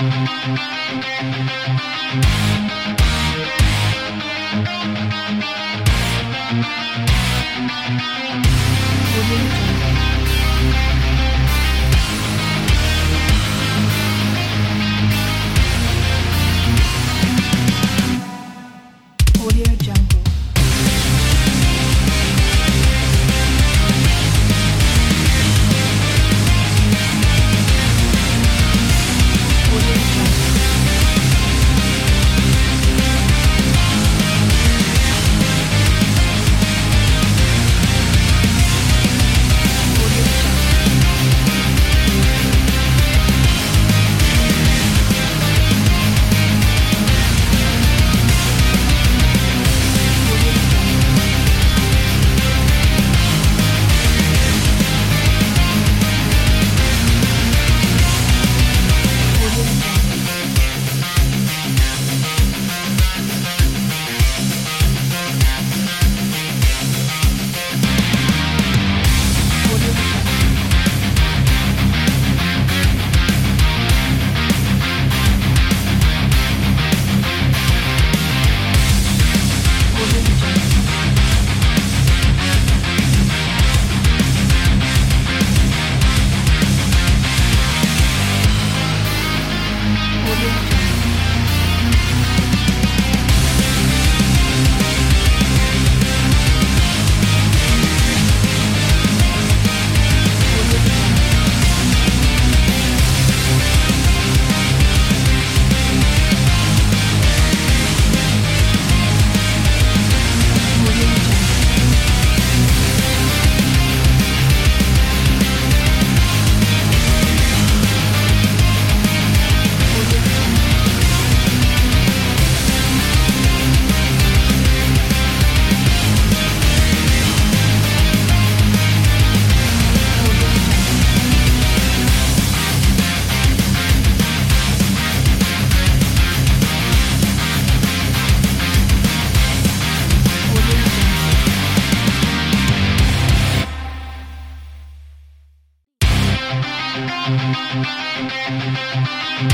我的一种。 오디오정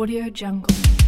Audio Jungle.